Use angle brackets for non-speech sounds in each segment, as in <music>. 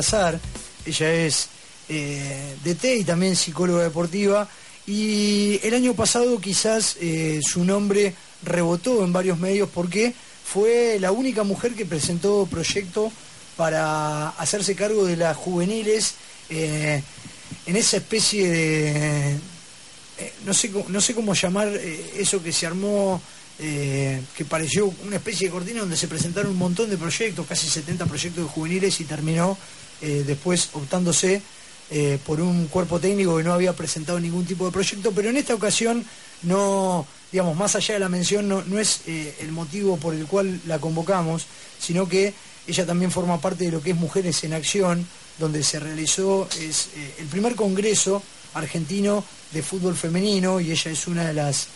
Azar, ella es eh, DT y también psicóloga deportiva y el año pasado quizás eh, su nombre rebotó en varios medios porque fue la única mujer que presentó proyecto para hacerse cargo de las juveniles eh, en esa especie de, no, sé, no sé cómo llamar eso que se armó, que pareció una especie de cortina donde se presentaron un montón de proyectos, casi 70 proyectos de juveniles y terminó eh, después optándose eh, por un cuerpo técnico que no había presentado ningún tipo de proyecto, pero en esta ocasión no, digamos, más allá de la mención, no, no es eh, el motivo por el cual la convocamos, sino que ella también forma parte de lo que es Mujeres en Acción, donde se realizó es, el primer congreso argentino de fútbol femenino y ella es una de las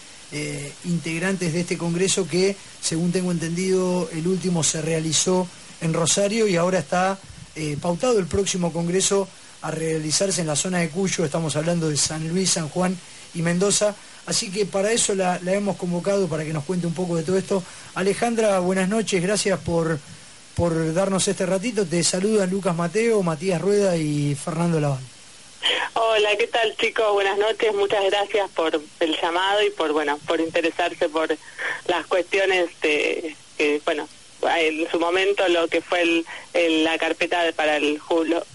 integrantes de este congreso que, según tengo entendido, el último se realizó en Rosario y ahora está eh, pautado el próximo congreso a realizarse en la zona de Cuyo, estamos hablando de San Luis, San Juan y Mendoza. Así que para eso la, hemos convocado, para que nos cuente un poco de todo esto. Alejandra, buenas noches, gracias por, por darnos este ratito. Te saludan Lucas Mateo, Matías Rueda y Fernando Laván. Hola, ¿qué tal chicos? Buenas noches, muchas gracias por el llamado y por bueno, por interesarse por las cuestiones de que bueno, en su momento lo que fue el, la carpeta para el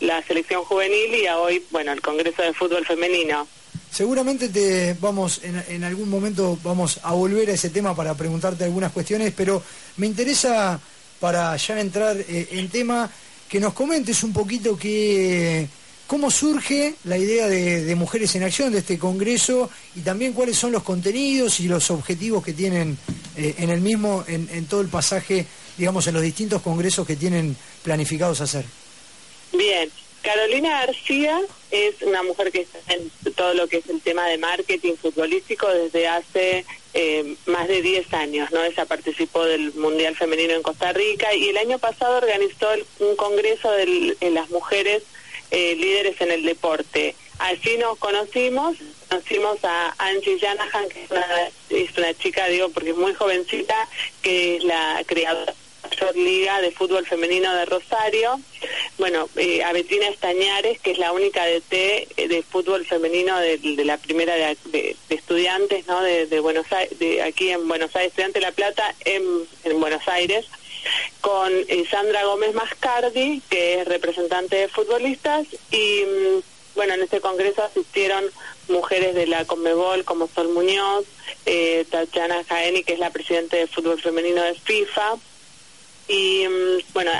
la selección juvenil y a hoy, bueno, el Congreso de Fútbol Femenino. Seguramente te vamos en, algún momento vamos a volver a ese tema para preguntarte algunas cuestiones, pero me interesa para ya entrar eh, en tema que nos comentes un poquito que cómo surge la idea de, Mujeres en Acción de este congreso y también cuáles son los contenidos y los objetivos que tienen eh, en el mismo en, en todo el pasaje, digamos, en los distintos congresos que tienen planificados hacer. Bien, Carolina García es una mujer que está en todo lo que es el tema de marketing futbolístico desde hace eh, más de 10 años, ¿no? Ella participó del Mundial Femenino en Costa Rica y el año pasado organizó el- un congreso de las mujeres eh, líderes en el deporte. Así nos conocimos, conocimos a Angie Janahan, que es una, es una chica, digo, porque es muy jovencita, que es la creadora mayor liga de fútbol femenino de Rosario. Bueno, eh, a Betina Estañares, que es la única DT de fútbol femenino de, de la primera de, de- de estudiantes, ¿no? De, de Buenos Aires, de aquí en Buenos Aires, estudiante de La Plata en Buenos Aires, con eh, Sandra Gómez Mascardi, que es representante de futbolistas, y mm, bueno, en este congreso asistieron mujeres de la Conmebol como Sol Muñoz, eh, Tatiana Jaeni, que es la presidenta de fútbol femenino de FIFA, y mm, bueno,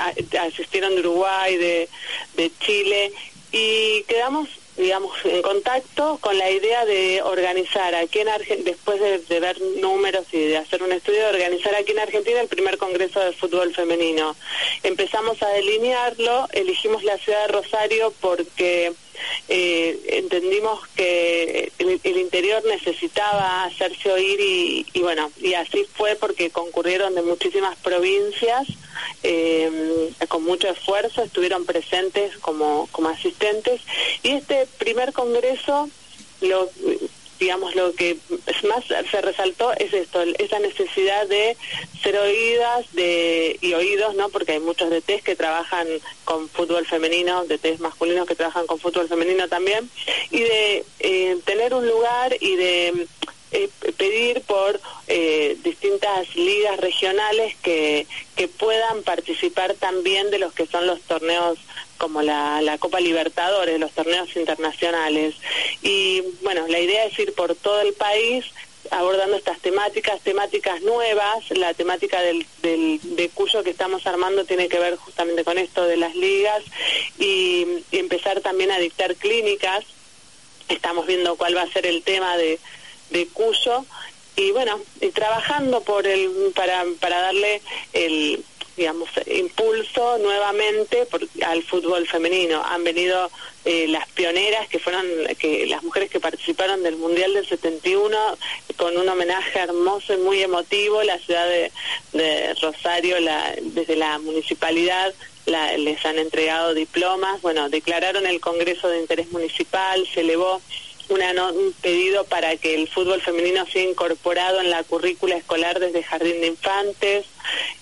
asistieron de Uruguay, de Chile y quedamos, digamos, en contacto con la idea de organizar aquí en Argentina, después de, de ver números y de hacer un estudio, de organizar aquí en Argentina el primer Congreso de Fútbol Femenino. Empezamos a delinearlo, elegimos la ciudad de Rosario porque eh, entendimos que el, interior necesitaba hacerse oír y, y bueno, y así fue porque concurrieron de muchísimas provincias eh, con mucho esfuerzo, estuvieron presentes como, como asistentes. Y este primer congreso lo digamos lo que más se resaltó es esto esa necesidad de ser oídas de y oídos no porque hay muchos DTs que trabajan con fútbol femenino DTs masculinos que trabajan con fútbol femenino también y de eh, tener un lugar y de eh, pedir por eh, distintas ligas regionales que, que puedan participar también de los que son los torneos como la, la Copa Libertadores, los torneos internacionales. Y bueno, la idea es ir por todo el país abordando estas temáticas, temáticas nuevas. La temática del, del, de Cuyo que estamos armando tiene que ver justamente con esto de las ligas y, empezar también a dictar clínicas. Estamos viendo cuál va a ser el tema de, de Cuyo y bueno, y trabajando por el para para darle el digamos impulso nuevamente al fútbol femenino. Han venido eh, las pioneras que fueron que las mujeres que participaron del Mundial del 71 con un homenaje hermoso y muy emotivo, la ciudad de, de Rosario la, desde la municipalidad la- les han entregado diplomas, bueno, declararon el Congreso de Interés Municipal, se elevó una un pedido para que el fútbol femenino sea incorporado en la currícula escolar desde jardín de infantes.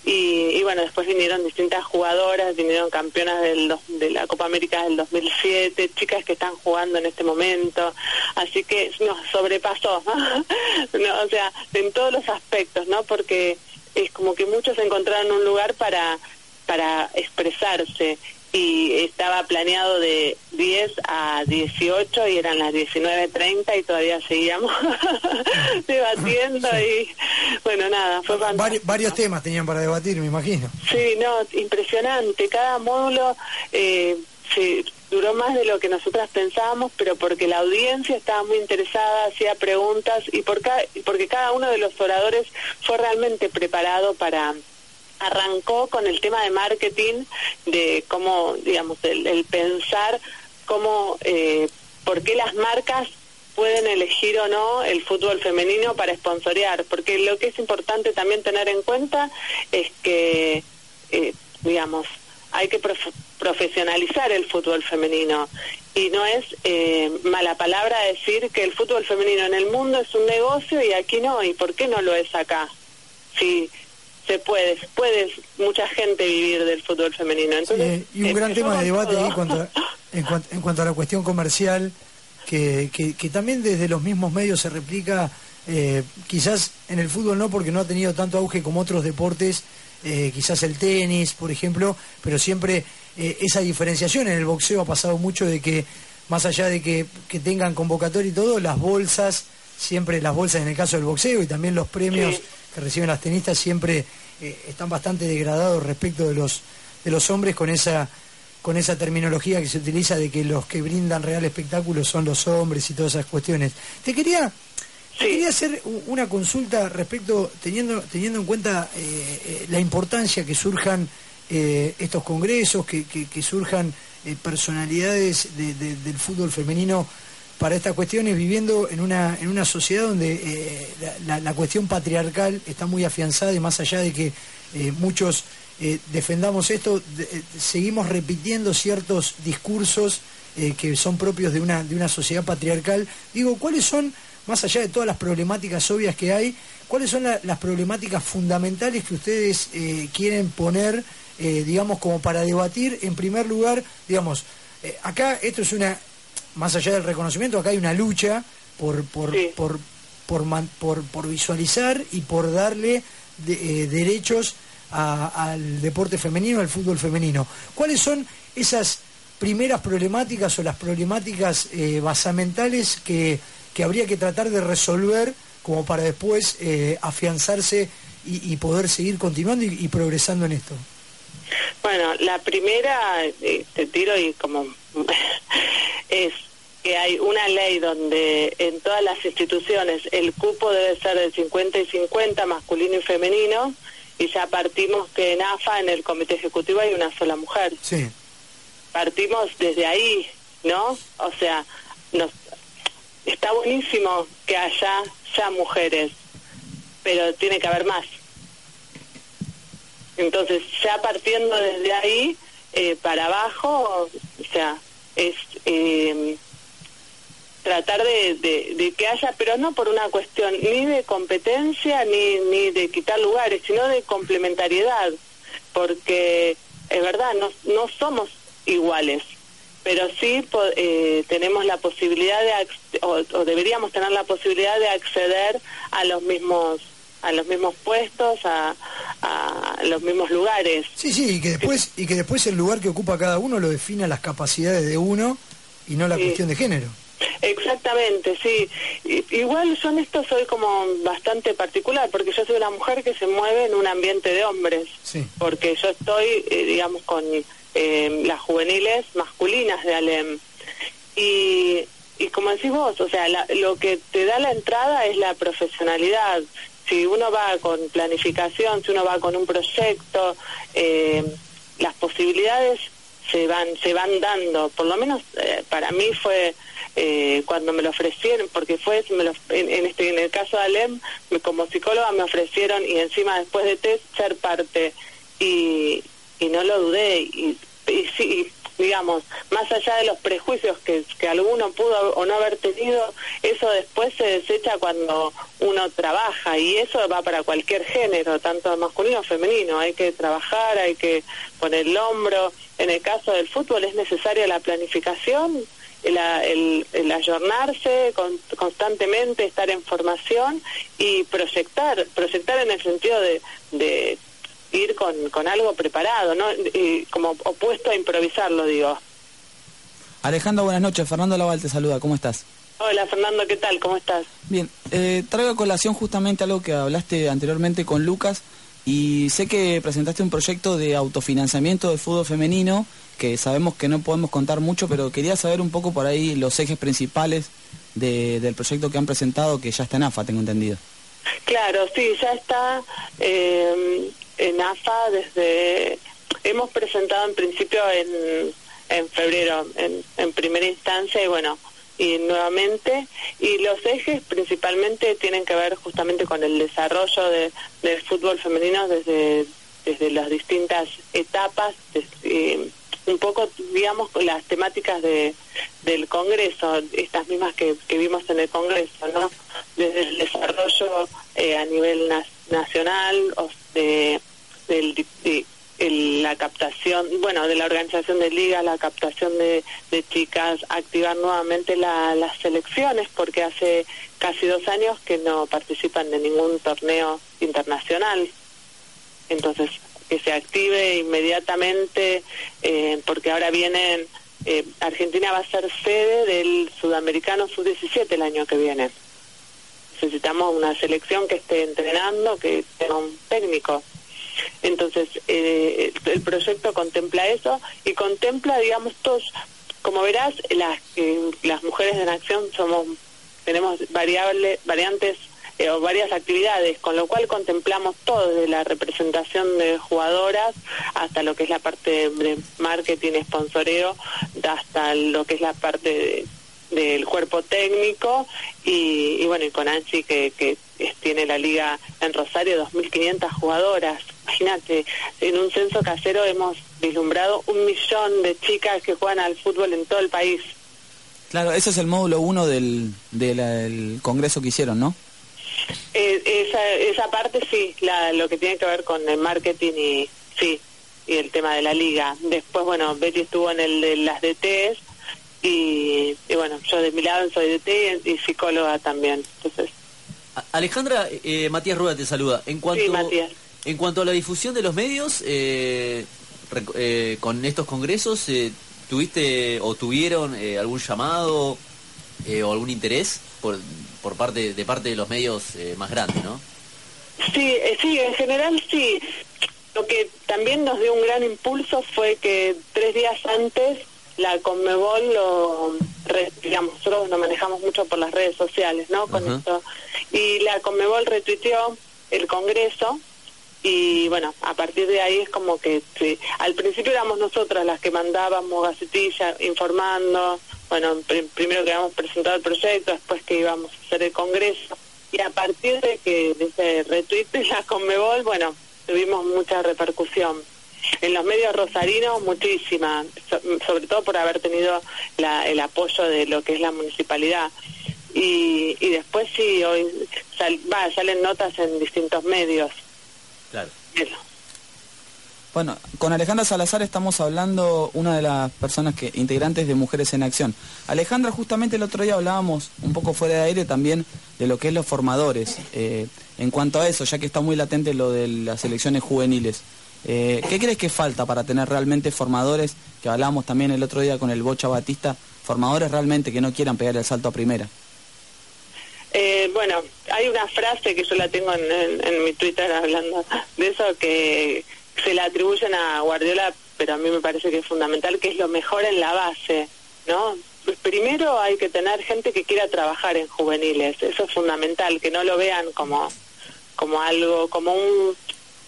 Y, bueno, después vinieron distintas jugadoras, vinieron campeonas de la Copa América del 2007, chicas que están jugando en este momento, así que nos sobrepasó, <laughs> o sea, en todos los aspectos, ¿no? Porque es como que muchos encontraron un lugar para para expresarse y estaba planeado de 10 a 18 y eran las 19.30 y todavía seguíamos <laughs> debatiendo y bueno, nada, fue varios, temas tenían para debatir, me imagino. Sí, no, impresionante. Cada módulo eh, se duró más de lo que nosotras pensábamos, pero porque la audiencia estaba muy interesada, hacía preguntas y por porque cada uno de los oradores fue realmente preparado para arrancó con el tema de marketing, de cómo, digamos, el, pensar cómo, eh, por qué las marcas pueden elegir o no el fútbol femenino para esponsorear, porque lo que es importante también tener en cuenta es que, eh, digamos, hay que profesionalizar el fútbol femenino. Y no es eh, mala palabra decir que el fútbol femenino en el mundo es un negocio y aquí no, ¿y por qué no lo es acá? Si se puede, puede mucha gente vivir del fútbol femenino. y un gran tema de debate ahí <laughs> en, cuanto, a la cuestión comercial, que, que, también desde los mismos medios se replica, eh, quizás en el fútbol no, porque no ha tenido tanto auge como otros deportes, eh, quizás el tenis, por ejemplo, pero siempre eh, esa diferenciación en el boxeo ha pasado mucho de que, más allá de que, que tengan convocatoria y todo, las bolsas, siempre las bolsas en el caso del boxeo y también los premios que reciben las tenistas siempre eh, están bastante degradados respecto de los de los hombres con esa con esa terminología que se utiliza de que los que brindan real espectáculo son los hombres y todas esas cuestiones. Te quería quería hacer una consulta respecto teniendo teniendo en cuenta eh, eh, la importancia que surjan estos congresos, que, que, surjan personalidades del fútbol femenino para estas cuestiones, viviendo en una, en una sociedad donde eh, la, cuestión patriarcal está muy afianzada y más allá de que eh, muchos eh, defendamos esto, seguimos repitiendo ciertos discursos que son propios de una, de una sociedad patriarcal. Digo, ¿cuáles son, más allá de todas las problemáticas obvias que hay, cuáles son las problemáticas fundamentales que ustedes quieren poner, digamos, como para debatir? En primer lugar, digamos, acá esto es una más allá del reconocimiento, acá hay una lucha por, por, por, por, por, visualizar y por darle eh, derechos al deporte femenino, al fútbol femenino. ¿Cuáles son esas primeras problemáticas o las problemáticas eh, basamentales que, que, habría que tratar de resolver como para después eh, afianzarse y, poder seguir continuando y, progresando en esto? Bueno, la primera, te tiro y como <laughs> es que hay una ley donde en todas las instituciones el cupo debe ser de 50 y 50, masculino y femenino, y ya partimos que en AFA, en el comité ejecutivo, hay una sola mujer. Sí. Partimos desde ahí, ¿no? O sea, nos, está buenísimo que haya ya mujeres, pero tiene que haber más. Entonces, ya partiendo desde ahí eh, para abajo, o sea, es... Eh, tratar de, que haya, pero no por una cuestión ni de competencia ni, ni de quitar lugares, sino de complementariedad, porque es verdad, no, no somos iguales, pero sí eh, tenemos la posibilidad de, o, deberíamos tener la posibilidad de acceder a los mismos a los mismos puestos, a, a los mismos lugares. Sí, sí, y que después y que después el lugar que ocupa cada uno lo define las capacidades de uno y no la cuestión de género. Exactamente, sí. Igual yo en esto soy como bastante particular, porque yo soy una mujer que se mueve en un ambiente de hombres, porque yo estoy, eh, digamos, con eh, las juveniles masculinas de Alem. Y, y como decís vos, o sea, lo que te da la entrada es la profesionalidad. Si uno va con planificación, si uno va con un proyecto, eh, las posibilidades se van se van dando. Por lo menos para mí fue eh, cuando me lo ofrecieron, porque fue en, este en el caso de Alem, como psicóloga me ofrecieron y encima después de test ser parte y, y no lo dudé y, y sí, digamos, más allá de los prejuicios que, que alguno pudo o no haber tenido, eso después se desecha cuando uno trabaja y eso va para cualquier género, tanto masculino o femenino. Hay que trabajar, hay que poner el hombro. En el caso del fútbol es necesaria la planificación, el, el, el ayornarse constantemente, estar en formación y proyectar, proyectar en el sentido de, de ir con, con algo preparado, ¿no? Y como opuesto a improvisarlo, digo. Alejandro, buenas noches. Fernando Laval te saluda. ¿Cómo estás? Hola, Fernando, ¿qué tal? ¿Cómo estás? Bien. Eh, traigo a colación justamente algo que hablaste anteriormente con Lucas y sé que presentaste un proyecto de autofinanciamiento de fútbol femenino que sabemos que no podemos contar mucho, pero quería saber un poco por ahí los ejes principales de, del proyecto que han presentado, que ya está en AFA, tengo entendido. Claro, sí, ya está. Eh, en AFA desde... Hemos presentado en principio en, en febrero, en, en primera instancia, y bueno, y nuevamente y los ejes principalmente tienen que ver justamente con el desarrollo de, del fútbol femenino desde desde las distintas etapas un poco digamos las temáticas de del Congreso estas mismas que, que vimos en el Congreso no desde el desarrollo eh, a nivel nacional o de del, la captación, bueno, de la organización de ligas, la captación de, de chicas, activar nuevamente las selecciones, porque hace casi dos años que no participan de ningún torneo internacional. Entonces, que se active inmediatamente, eh, porque ahora vienen, eh, Argentina va a ser sede del Sudamericano Sub-17 el año que viene. Necesitamos una selección que esté entrenando, que tenga un técnico entonces, eh, el proyecto contempla eso y contempla, digamos, todos, como verás, las, las mujeres en acción somos, tenemos variables, variantes eh, o varias actividades, con lo cual contemplamos todo, desde la representación de jugadoras hasta lo que es la parte de marketing, sponsoreo, hasta lo que es la parte de del cuerpo técnico y, bueno, y con Anchi que, tiene la liga en Rosario 2.500 jugadoras. Imagínate, en un censo casero hemos vislumbrado un millón de chicas que juegan al fútbol en todo el país. Claro, ese es el módulo uno del, del congreso que hicieron, ¿no? Eh, esa, esa parte sí, la, lo que tiene que ver con el marketing y sí, y el tema de la liga. Después, bueno, Betty estuvo en el de las DTs y, bueno, yo de mi lado soy de T y psicóloga también. Entonces. Alejandra, eh, Matías Rueda te saluda. En cuanto, En cuanto a la difusión de los medios, eh, eh, con estos congresos, ¿tuviste o tuvieron algún llamado o algún interés por, por parte de parte de los medios más grandes, no? Sí, sí, en general sí. Lo que también nos dio un gran impulso fue que tres días antes la Conmebol lo, digamos, nosotros nos manejamos mucho por las redes sociales, ¿no? Con esto. Y la Conmebol retuiteó el Congreso y bueno, a partir de ahí es como que al principio éramos nosotras las que mandábamos gacetillas informando, bueno, primero que habíamos presentado el proyecto, después que íbamos a hacer el Congreso y a partir de que de ese retweet de la Conmebol, bueno, tuvimos mucha repercusión en los medios rosarinos muchísima, sobre todo por haber tenido el apoyo de lo que es la municipalidad. Y, y después sí, hoy va, salen notas en distintos medios. Bueno, con Alejandra Salazar estamos hablando, una de las personas que integrantes de Mujeres en Acción. Alejandra, justamente el otro día hablábamos un poco fuera de aire también de lo que es los formadores. Eh, en cuanto a eso, ya que está muy latente lo de las elecciones juveniles. Eh, ¿Qué crees que falta para tener realmente formadores, que hablábamos también el otro día con el Bocha Batista, formadores realmente que no quieran pegar el salto a primera? Eh, bueno, hay una frase que yo la tengo en, mi Twitter hablando de eso que se la atribuyen a Guardiola, pero a mí me parece que es fundamental, que es lo mejor en la base, ¿no? Pues primero hay que tener gente que quiera trabajar en juveniles, eso es fundamental, que no lo vean como como algo, como un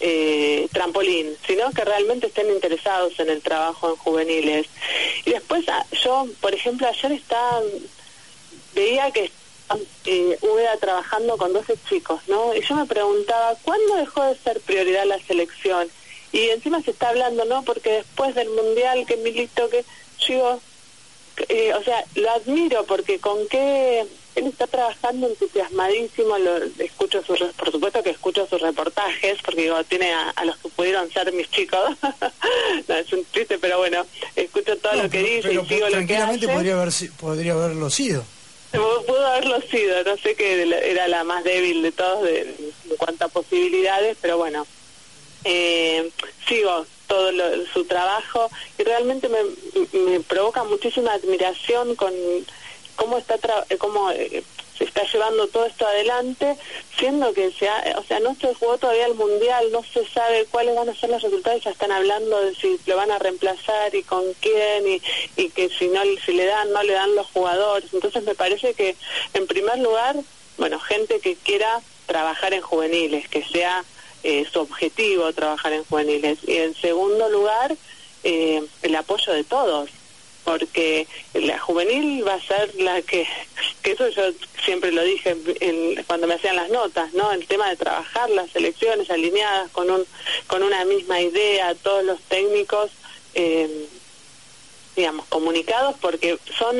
eh, trampolín, sino que realmente estén interesados en el trabajo en juveniles. Y después ah, yo, por ejemplo, ayer estaba, veía que eh, trabajando con 12 chicos, ¿no? Y yo me preguntaba, ¿cuándo dejó de ser prioridad la selección? y encima se está hablando, ¿no? Porque después del Mundial, que Milito, que yo eh, o sea, lo admiro porque con qué él está trabajando entusiasmadísimo, lo, escucho sus, por supuesto que escucho sus reportajes, porque digo, tiene a, los que pudieron ser mis chicos, <laughs> no, es un triste, pero bueno, escucho todo lo que dice y sigo lo que hace. podría, haber, podría haberlo sido. Pudo haberlo sido, no sé que era la más débil de todos de, en cuanto posibilidades, pero bueno, eh, sigo todo su trabajo y realmente me, me, provoca muchísima admiración con cómo está cómo eh, se está llevando todo esto adelante siendo que se o sea no se jugó todavía el mundial no se sabe cuáles van a ser los resultados ya están hablando de si lo van a reemplazar y con quién y, y que si no si le dan no le dan los jugadores entonces me parece que en primer lugar bueno gente que quiera trabajar en juveniles que sea eh, su objetivo trabajar en juveniles. Y en segundo lugar, eh, el apoyo de todos, porque la juvenil va a ser la que, que eso yo siempre lo dije cuando me hacían las notas, ¿no? El tema de trabajar las elecciones alineadas con, un, con una misma idea, todos los técnicos, eh, digamos, comunicados, porque son,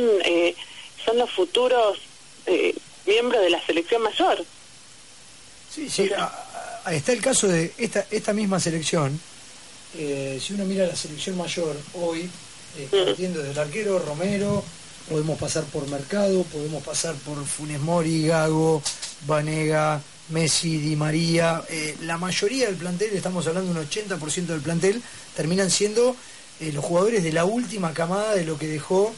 son los futuros miembros de la selección mayor. Sí, sí, está el caso de esta, esta misma selección. Eh, si uno mira la selección mayor hoy, eh, partiendo del arquero Romero, podemos pasar por Mercado, podemos pasar por Funes Mori, Gago, Vanega, Messi, Di María. Eh, la mayoría del plantel, estamos hablando de un 80% del plantel, terminan siendo los jugadores de la última camada de lo que dejó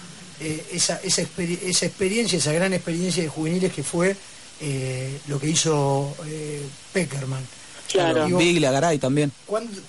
esa, esa, esa experiencia, esa gran experiencia de juveniles que fue lo que hizo Peckerman. Claro. Biglia, Garay también.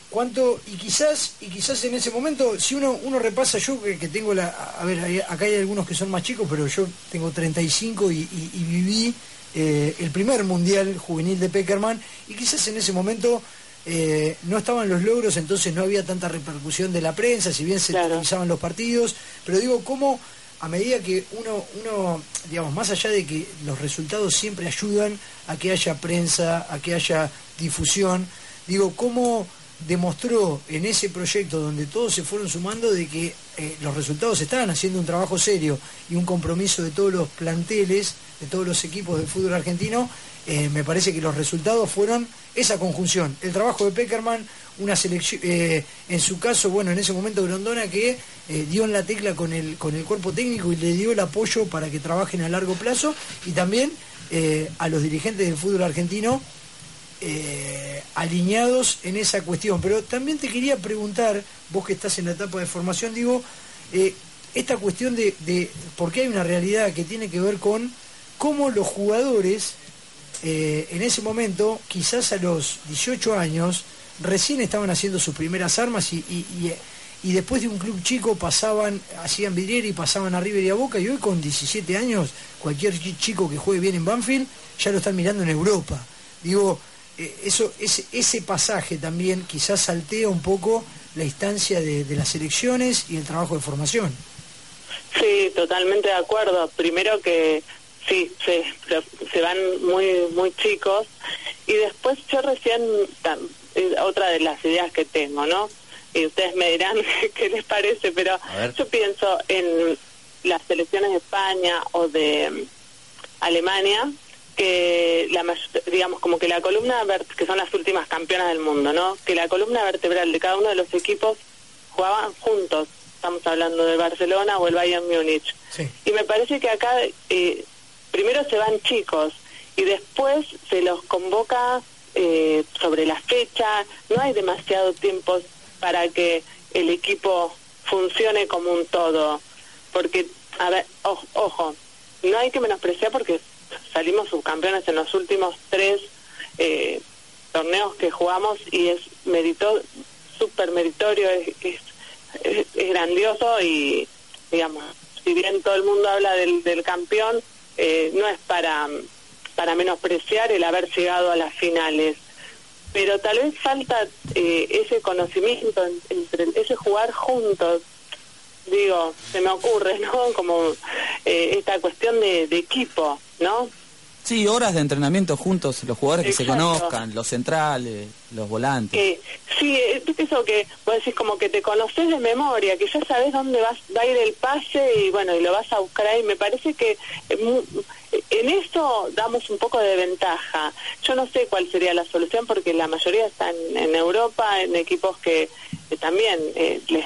¿cuánto, y quizás y quizás en ese momento, si uno uno repasa, yo que, tengo la... A ver, acá hay algunos que son más chicos, pero yo tengo 35 y, y, viví eh, el primer mundial juvenil de Peckerman y quizás en ese momento... Eh, no estaban los logros, entonces no había tanta repercusión de la prensa, si bien se realizaban los partidos, pero digo, ¿cómo a medida que uno, uno, digamos, más allá de que los resultados siempre ayudan a que haya prensa, a que haya difusión, digo, cómo demostró en ese proyecto donde todos se fueron sumando de que eh, los resultados estaban haciendo un trabajo serio y un compromiso de todos los planteles, de todos los equipos del fútbol argentino, eh, me parece que los resultados fueron esa conjunción, el trabajo de Peckerman, una selección, eh, en su caso, bueno, en ese momento Grondona que eh, dio en la tecla con el, con el cuerpo técnico y le dio el apoyo para que trabajen a largo plazo y también eh, a los dirigentes del fútbol argentino alineados en esa cuestión. Pero también te quería preguntar, vos que estás en la etapa de formación, digo, esta cuestión de, de, porque hay una realidad que tiene que ver con cómo los jugadores en ese momento, quizás a los 18 años, recién estaban haciendo sus primeras armas y, y, después de un club chico pasaban, hacían vidriera y pasaban a River y a Boca y hoy con 17 años cualquier chico que juegue bien en Banfield ya lo están mirando en Europa. Digo, eh, eso, ese, ese pasaje también quizás saltea un poco la instancia de, las elecciones y el trabajo de formación. Sí, totalmente de acuerdo. Primero que sí, se, se van muy muy chicos y después yo recién otra de las ideas que tengo, ¿no? Y ustedes me dirán <laughs> qué les parece, pero yo pienso en las selecciones de España o de mm, Alemania, que la digamos como que la columna que son las últimas campeonas del mundo, ¿no? Que la columna vertebral de cada uno de los equipos jugaban juntos. Estamos hablando del Barcelona o el Bayern Múnich. Y me parece que acá eh, primero se van chicos y después se los convoca eh, sobre la fecha, no hay demasiado tiempo para que el equipo funcione como un todo, porque, a ver, ojo, no hay que menospreciar porque salimos subcampeones en los últimos tres eh, torneos que jugamos y es merito, súper meritorio, es, es, grandioso y, digamos, si bien todo el mundo habla del, del campeón, eh, no es para para menospreciar el haber llegado a las finales. Pero tal vez falta eh, ese conocimiento, entre ese jugar juntos. Digo, se me ocurre, <laughs> ¿no? Como eh, esta cuestión de, equipo, ¿no? Sí, horas de entrenamiento juntos, los jugadores que se conozcan, los centrales, los volantes. Eh, sí, eso que vos decís como que te conoces de memoria, que ya sabes dónde vas, va a ir el pase y bueno, y lo vas a buscar ahí. Me parece que eh, en eso damos un poco de ventaja. Yo no sé cuál sería la solución porque la mayoría están en Europa, en equipos que, también eh, les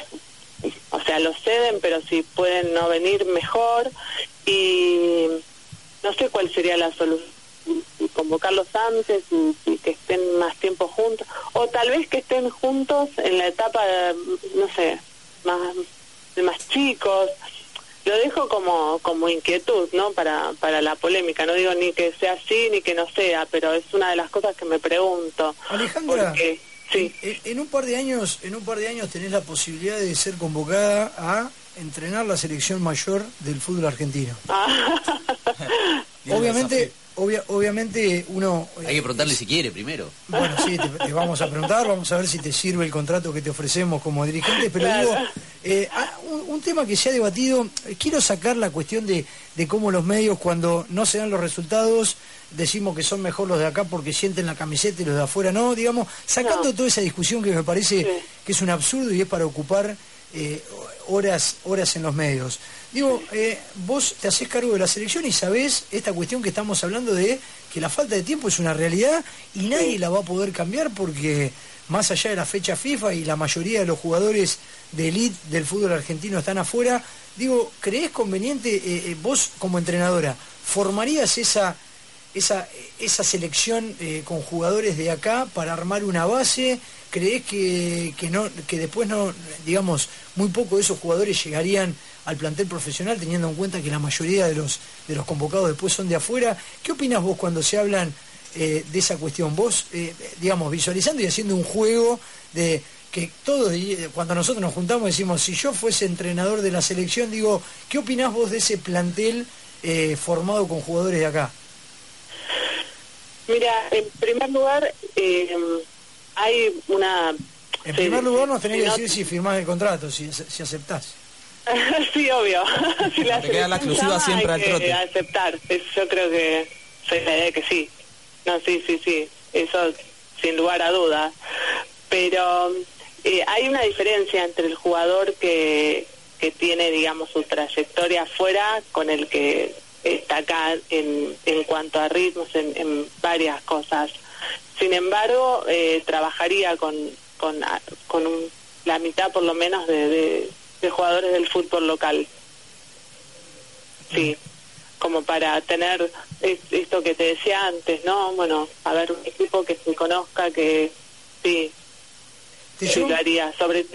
o sea, lo ceden, pero si pueden no venir mejor. Y no sé cuál sería la solución. Convocarlos antes y, que estén más tiempo juntos. O tal vez que estén juntos en la etapa no sé más de más chicos lo dejo como como inquietud no para para la polémica no digo ni que sea así ni que no sea pero es una de las cosas que me pregunto Alejandra Sí. En, un par de años, en un par de años tenés la posibilidad de ser convocada a entrenar la selección mayor del fútbol argentino. Ah. <laughs> Obviamente, obviamente uno... Hay que preguntarle si quiere primero. Bueno, sí, te, vamos a preguntar, vamos a ver si te sirve el contrato que te ofrecemos como dirigente, pero digo, eh, ah, un, tema que se ha debatido, quiero sacar la cuestión de, de cómo los medios cuando no se dan los resultados decimos que son mejor los de acá porque sienten la camiseta y los de afuera no, digamos, sacando toda esa discusión que me parece que es un absurdo y es para ocupar eh, horas, horas en los medios. Digo, eh, vos te haces cargo de la selección y sabés esta cuestión que estamos hablando de que la falta de tiempo es una realidad y nadie la va a poder cambiar porque más allá de la fecha FIFA y la mayoría de los jugadores de elite del fútbol argentino están afuera, digo, ¿creés conveniente eh, vos como entrenadora, formarías esa esa, esa selección eh, con jugadores de acá para armar una base? ¿Crees que, que, no, que después no, digamos, muy poco de esos jugadores llegarían al plantel profesional, teniendo en cuenta que la mayoría de los, de los convocados después son de afuera? ¿Qué opinas vos cuando se hablan eh, de esa cuestión? Vos, eh, digamos, visualizando y haciendo un juego de que todos, cuando nosotros nos juntamos, decimos, si yo fuese entrenador de la selección, digo, ¿qué opinás vos de ese plantel formado con jugadores de acá? Mira, en primer lugar, eh, hay una... En primer lugar nos tenés que decir si firmás el contrato, si, si aceptás. <laughs> sí, obvio. <laughs> si la Te queda la exclusiva siempre al trote. aceptar, yo creo que soy la idea que sí. No, sí, sí, sí, eso sin lugar a dudas. Pero eh, hay una diferencia entre el jugador que, que tiene, digamos, su trayectoria afuera con el que está acá en, en cuanto a ritmos, en, varias cosas. Sin embargo, eh, trabajaría con, con, con la mitad por lo menos de, de, jugadores del fútbol local. Sí, como para tener esto que te decía antes, ¿no? Bueno, a ver, un equipo que se conozca, que sí, ayudaría, sobre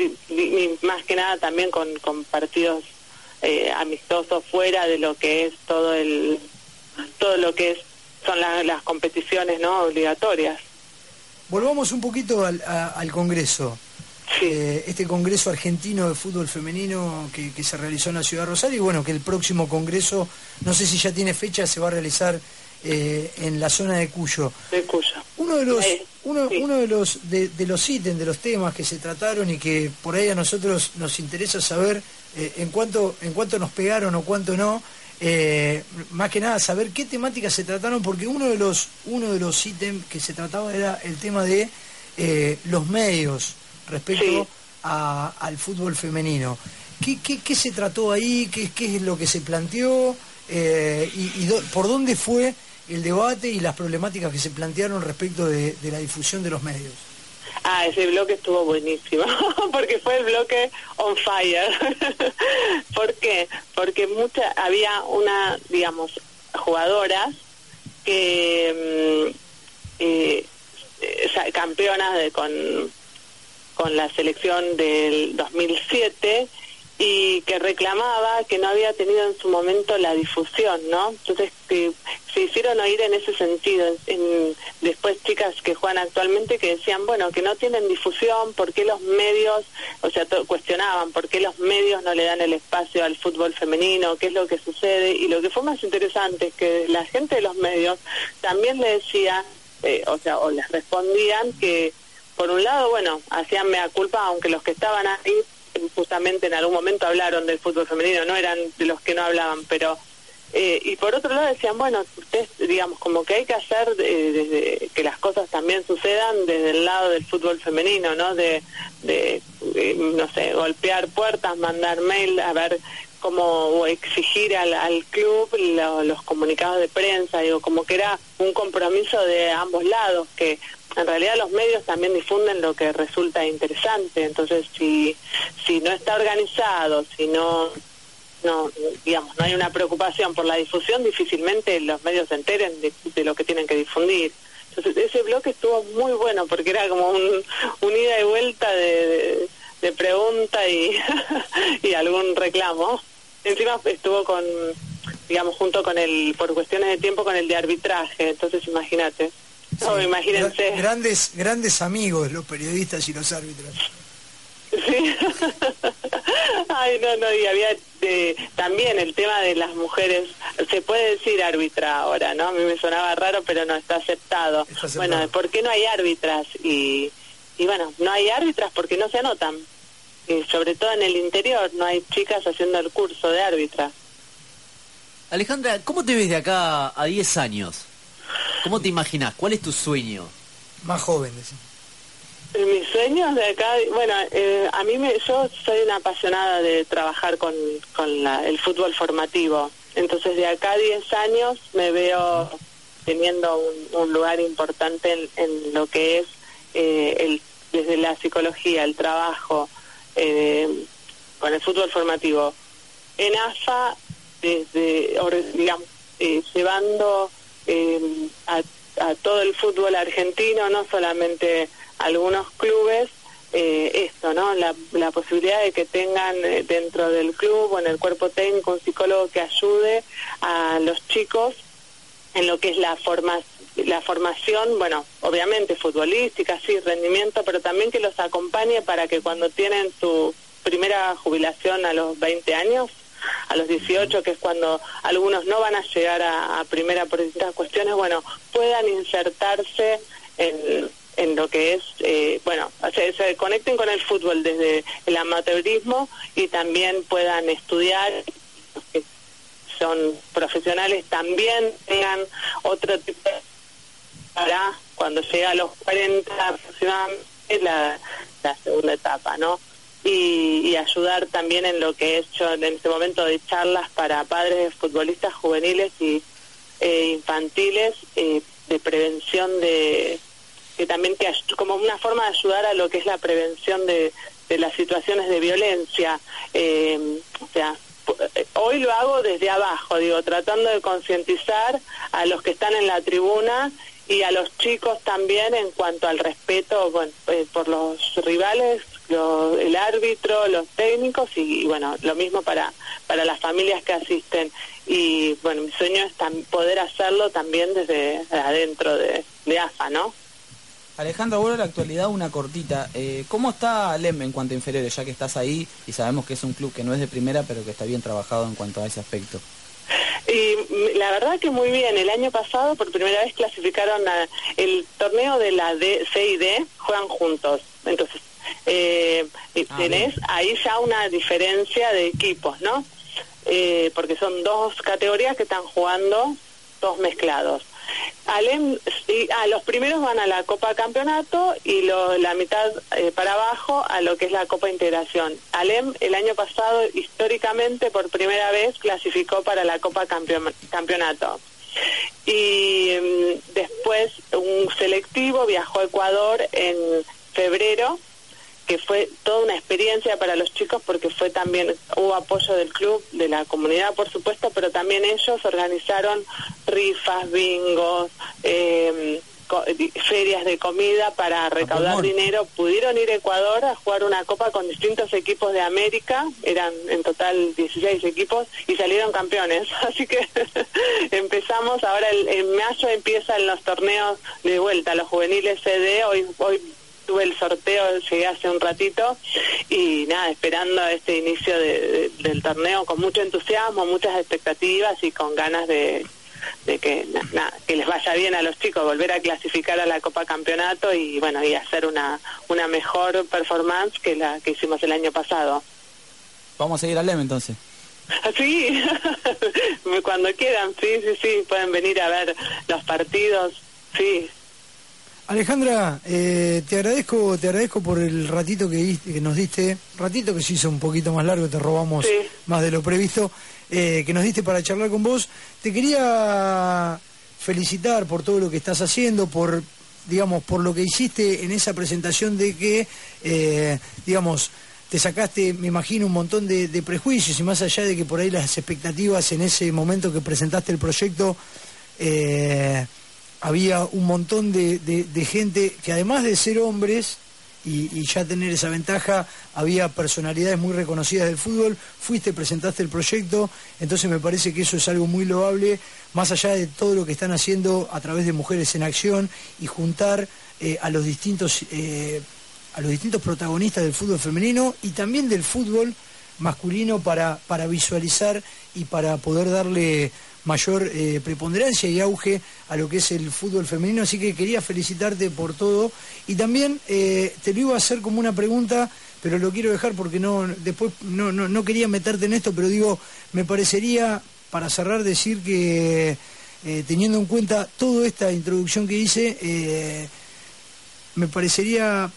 más que nada también con, con partidos eh, amistoso fuera de lo que es todo el todo lo que es son las competiciones no obligatorias volvamos un poquito al, al Congreso eh, este Congreso Argentino de Fútbol Femenino que, que, se realizó en la Ciudad de Rosario y bueno, que el próximo Congreso, no sé si ya tiene fecha, se va a realizar eh, en la zona de Cuyo. De Cuyo. Uno de los, uno, uno de los de, de, los ítems, de los temas que se trataron y que por ahí a nosotros nos interesa saber eh, en, cuánto, en cuánto nos pegaron o cuánto no, eh, más que nada saber qué temáticas se trataron, porque uno de los, uno de los ítems que se trataba era el tema de eh, los medios respecto al fútbol femenino. ¿Qué, qué, se trató ahí? ¿Qué, qué es lo que se planteó? y, por dónde fue el debate y las problemáticas que se plantearon respecto de la difusión de los medios? Ah, ese bloque estuvo buenísimo, <laughs> porque fue el bloque on fire. <laughs> ¿Por qué? Porque mucha, había una, digamos, jugadoras que mm, eh, campeonas de, con, con la selección del 2007 y que reclamaba que no había tenido en su momento la difusión, ¿no? Entonces que se hicieron oír en ese sentido. En, después chicas que juegan actualmente que decían, bueno, que no tienen difusión, ¿por qué los medios, o sea, cuestionaban, ¿por qué los medios no le dan el espacio al fútbol femenino? ¿Qué es lo que sucede? Y lo que fue más interesante es que la gente de los medios también le decía, eh, o sea, o les respondían que, por un lado, bueno, hacían mea culpa, aunque los que estaban ahí justamente en algún momento hablaron del fútbol femenino, no eran de los que no hablaban, pero Eh, y por otro lado decían, bueno, ustedes, digamos, como que hay que hacer eh, desde que las cosas también sucedan desde el lado del fútbol femenino, ¿no? De, eh, no sé, golpear puertas, mandar mail, a ver cómo exigir al, al club los comunicados de prensa, digo, como que era un compromiso de ambos lados, que en realidad los medios también difunden lo que resulta interesante, entonces si, si no está organizado, si no no digamos no hay una preocupación por la difusión difícilmente los medios se enteren de, lo que tienen que difundir. Entonces ese bloque estuvo muy bueno porque era como un, ida y vuelta de, de, pregunta y, <laughs> y algún reclamo. Encima estuvo con digamos junto con el por cuestiones de tiempo con el de arbitraje. Entonces imagínate no, imagínense grandes grandes amigos los periodistas y los árbitros Sí. <laughs> Ay, no, no, y había de, también el tema de las mujeres, se puede decir árbitra ahora, ¿no? A mí me sonaba raro, pero no, está aceptado. Bueno, ¿por qué no hay árbitras? Y, y bueno, no hay árbitras porque no se anotan. Y sobre todo en el interior, no hay chicas haciendo el curso de árbitra. Alejandra, ¿cómo te ves de acá a 10 años? ¿Cómo te imaginas? ¿Cuál es tu sueño? Más joven, decimos. Mis sueños de acá, bueno, eh, a mí me, yo soy una apasionada de trabajar con, con el fútbol formativo. Entonces de acá a 10 años me veo teniendo un, lugar importante en, lo que es eh, el, desde la psicología, el trabajo eh, con el fútbol formativo. En AFA, desde, digamos, llevando a, a todo el fútbol argentino, no solamente algunos clubes eh, esto, ¿no? La, la, posibilidad de que tengan eh, dentro del club o en el cuerpo técnico un psicólogo que ayude a los chicos en lo que es la forma, la formación, bueno, obviamente futbolística, sí, rendimiento, pero también que los acompañe para que cuando tienen su primera jubilación a los 20 años, a los 18, que es cuando algunos no van a llegar a, primera por distintas cuestiones, bueno, puedan insertarse en en lo que es, eh, bueno, se, conecten con el fútbol desde el amateurismo y también puedan estudiar, que son profesionales, también tengan otro tipo de... para cuando llega a los 40 aproximadamente la, la segunda etapa, ¿no? Y, ayudar también en lo que he hecho en este momento de charlas para padres de futbolistas juveniles y eh, infantiles eh, de prevención de que también que como una forma de ayudar a lo que es la prevención de, las situaciones de violencia. Eh, o sea, eh, hoy lo hago desde abajo, digo, tratando de concientizar a los que están en la tribuna y a los chicos también en cuanto al respeto bueno, por los rivales, el árbitro, los técnicos y, bueno, lo mismo para, para las familias que asisten. Y bueno, mi sueño es poder hacerlo también desde adentro de, de AFA, ¿no? Alejandra, vuelvo a la actualidad una cortita. Eh, ¿Cómo está Alem en cuanto a inferiores, ya que estás ahí y sabemos que es un club que no es de primera, pero que está bien trabajado en cuanto a ese aspecto? Y la verdad que muy bien. El año pasado por primera vez clasificaron a el torneo de la D, C y D, juegan juntos. Entonces, eh, tenés ahí ya una diferencia de equipos, ¿no? Eh, porque son dos categorías que están jugando dos mezclados. Alem, ah, los primeros van a la Copa Campeonato y la mitad eh, para abajo a lo que es la Copa Integración. Alem el año pasado históricamente por primera vez clasificó para la Copa Campeonato. Y mm, después un selectivo viajó a Ecuador en febrero que fue toda una experiencia para los chicos porque fue también, hubo apoyo del club, de la comunidad por supuesto, pero también ellos organizaron rifas, bingos, eh, ferias de comida para recaudar dinero. Pudieron ir a Ecuador a jugar una copa con distintos equipos de América, eran en total 16 equipos y salieron campeones. <laughs> Así que <laughs> empezamos, ahora el, en mayo empiezan los torneos de vuelta, los juveniles CD, hoy, hoy tuve el sorteo, llegué hace un ratito y nada, esperando este inicio del torneo con mucho entusiasmo, muchas expectativas y con ganas de, que nada, que les vaya bien a los chicos, volver a clasificar a la Copa Campeonato y bueno, y hacer una, una mejor performance que la que hicimos el año pasado. Vamos a seguir al LEM entonces. <laughs> Sí, <laughs> cuando quieran, sí, sí, sí, pueden venir a ver los partidos, sí. Alejandra, eh, te agradezco, te agradezco por el ratito que, que, nos diste, ratito que se hizo un poquito más largo, te robamos más de lo previsto, eh, que nos diste para charlar con vos. Te quería felicitar por todo lo que estás haciendo, por digamos, por lo que hiciste en esa presentación de que, eh, digamos, te sacaste, me imagino, un montón de, prejuicios y más allá de que por ahí las expectativas en ese momento que presentaste el proyecto, eh, había un montón de, gente que además de ser hombres y, ya tener esa ventaja, había personalidades muy reconocidas del fútbol, fuiste, presentaste el proyecto, entonces me parece que eso es algo muy loable, más allá de todo lo que están haciendo a través de Mujeres en Acción y juntar eh, a los distintos... Eh, a los distintos protagonistas del fútbol femenino y también del fútbol masculino para, para visualizar y para poder darle mayor eh, preponderancia y auge a lo que es el fútbol femenino. Así que quería felicitarte por todo y también eh, te lo iba a hacer como una pregunta, pero lo quiero dejar porque no después no, no, no quería meterte en esto, pero digo, me parecería, para cerrar, decir que eh, teniendo en cuenta toda esta introducción que hice, me parecería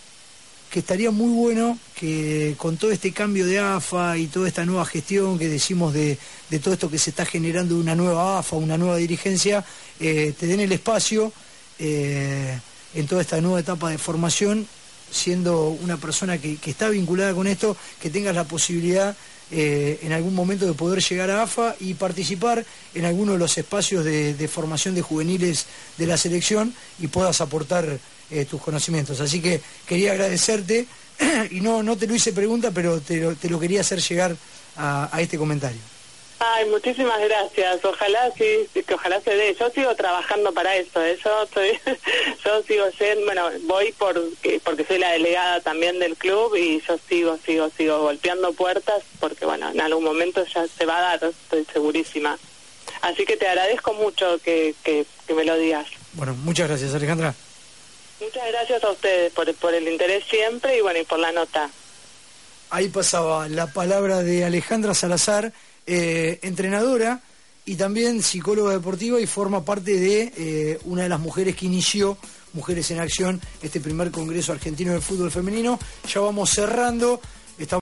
que estaría muy bueno que con todo este cambio de AFA y toda esta nueva gestión que decimos de, todo esto que se está generando una nueva AFA, una nueva dirigencia, eh, te den el espacio eh, en toda esta nueva etapa de formación, siendo una persona que, está vinculada con esto, que tengas la posibilidad eh, en algún momento de poder llegar a AFA y participar en alguno de los espacios de, de formación de juveniles de la selección y puedas aportar eh, tus conocimientos. Así que quería agradecerte <clears throat> y no, no te lo hice pregunta, pero te lo, te lo quería hacer llegar a, este comentario. Ay, muchísimas gracias. Ojalá sí, que ojalá se dé. Yo sigo trabajando para eso. ¿eh? Yo, estoy, <laughs> yo sigo siendo, bueno, voy por, porque soy la delegada también del club y yo sigo, sigo, sigo golpeando puertas porque, bueno, en algún momento ya se va a dar, estoy segurísima. Así que te agradezco mucho que, que, que me lo digas. Bueno, muchas gracias, Alejandra. Muchas gracias a ustedes por, el interés siempre y bueno, y por la nota. Ahí pasaba la palabra de Alejandra Salazar, eh, entrenadora y también psicóloga deportiva y forma parte de eh, una de las mujeres que inició Mujeres en Acción, este primer Congreso Argentino de Fútbol Femenino. Ya vamos cerrando.